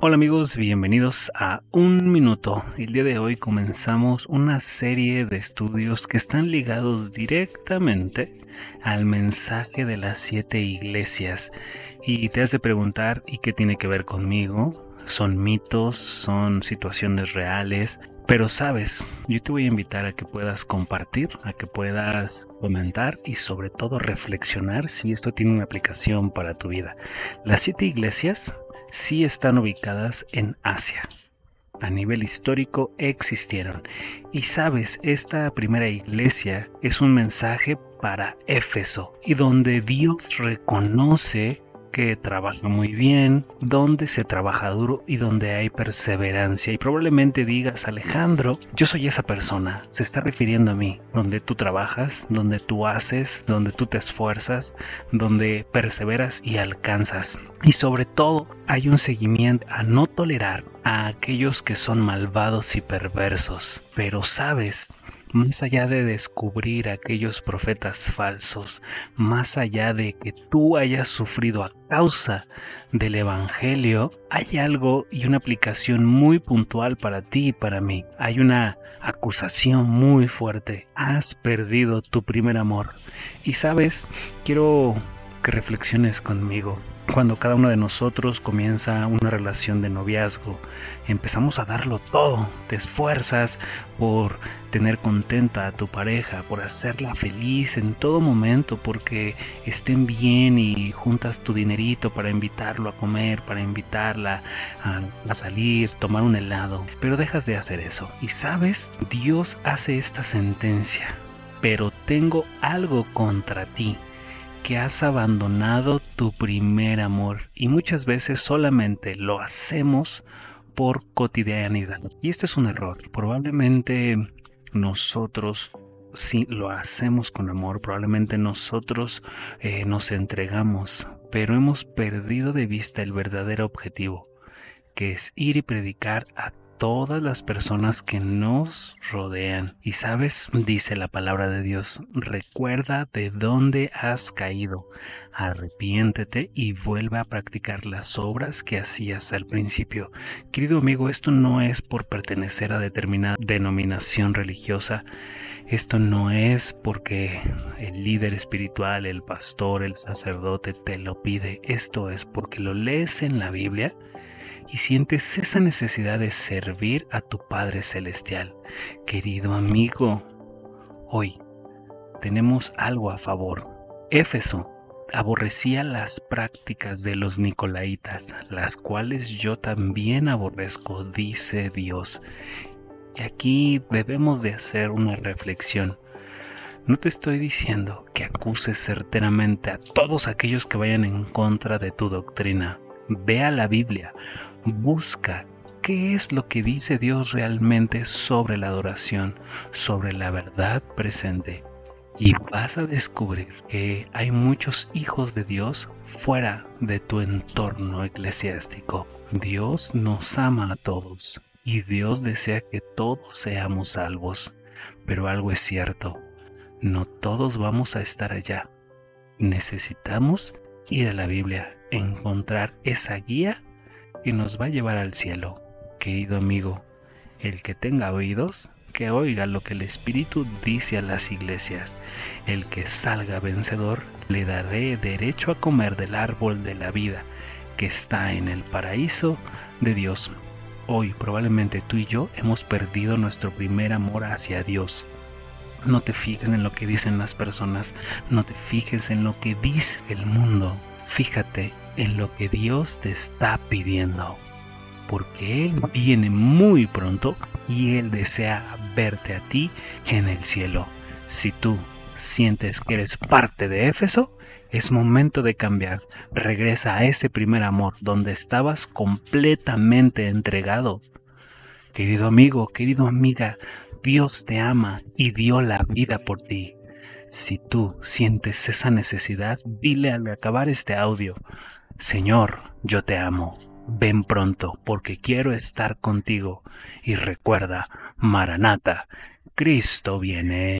Hola amigos, bienvenidos a Un Minuto. El día de hoy comenzamos una serie de estudios que están ligados directamente al mensaje de las siete iglesias. Y te has de preguntar, ¿y qué tiene que ver conmigo? ¿Son mitos? ¿Son situaciones reales? Pero sabes, yo te voy a invitar a que puedas compartir, a que puedas comentar y sobre todo reflexionar si esto tiene una aplicación para tu vida. Las siete iglesias sí están ubicadas en Asia. A nivel histórico existieron. Y sabes, esta primera iglesia es un mensaje para Éfeso y donde Dios reconoce que trabaja muy bien, donde se trabaja duro y donde hay perseverancia. Y probablemente digas, Alejandro, yo soy esa persona, se está refiriendo a mí, donde tú trabajas, donde tú haces, donde tú te esfuerzas, donde perseveras y alcanzas. Y sobre todo hay un seguimiento a no tolerar a aquellos que son malvados y perversos. Pero sabes, más allá de descubrir aquellos profetas falsos, más allá de que tú hayas sufrido a causa del Evangelio, hay algo y una aplicación muy puntual para ti y para mí. Hay una acusación muy fuerte. Has perdido tu primer amor. Y sabes, quiero que reflexiones conmigo cuando cada uno de nosotros comienza una relación de noviazgo, empezamos a darlo todo, te esfuerzas por tener contenta a tu pareja, por hacerla feliz en todo momento, porque estén bien y juntas tu dinerito para invitarlo a comer, para invitarla a, a salir, tomar un helado, pero dejas de hacer eso. Y sabes, Dios hace esta sentencia, pero tengo algo contra ti que has abandonado tu primer amor y muchas veces solamente lo hacemos por cotidianidad. Y esto es un error. Probablemente nosotros si lo hacemos con amor, probablemente nosotros eh, nos entregamos, pero hemos perdido de vista el verdadero objetivo, que es ir y predicar a todas las personas que nos rodean. Y sabes, dice la palabra de Dios, recuerda de dónde has caído, arrepiéntete y vuelve a practicar las obras que hacías al principio. Querido amigo, esto no es por pertenecer a determinada denominación religiosa, esto no es porque el líder espiritual, el pastor, el sacerdote te lo pide, esto es porque lo lees en la Biblia y sientes esa necesidad de servir a tu Padre Celestial. Querido amigo, hoy tenemos algo a favor. Éfeso aborrecía las prácticas de los nicolaitas, las cuales yo también aborrezco, dice Dios. Y aquí debemos de hacer una reflexión. No te estoy diciendo que acuses certeramente a todos aquellos que vayan en contra de tu doctrina. Ve a la Biblia, busca qué es lo que dice Dios realmente sobre la adoración, sobre la verdad presente. Y vas a descubrir que hay muchos hijos de Dios fuera de tu entorno eclesiástico. Dios nos ama a todos y Dios desea que todos seamos salvos. Pero algo es cierto, no todos vamos a estar allá. Necesitamos ir a la Biblia, encontrar esa guía que nos va a llevar al cielo. Querido amigo, el que tenga oídos, que oiga lo que el Espíritu dice a las iglesias. El que salga vencedor, le daré derecho a comer del árbol de la vida que está en el paraíso de Dios. Hoy probablemente tú y yo hemos perdido nuestro primer amor hacia Dios. No te fijes en lo que dicen las personas, no te fijes en lo que dice el mundo. Fíjate en lo que Dios te está pidiendo, porque Él viene muy pronto y Él desea verte a ti en el cielo. Si tú sientes que eres parte de Éfeso, es momento de cambiar. Regresa a ese primer amor donde estabas completamente entregado. Querido amigo, querido amiga, Dios te ama y dio la vida por ti. Si tú sientes esa necesidad, dile al acabar este audio, Señor, yo te amo. Ven pronto, porque quiero estar contigo. Y recuerda, Maranata, Cristo viene.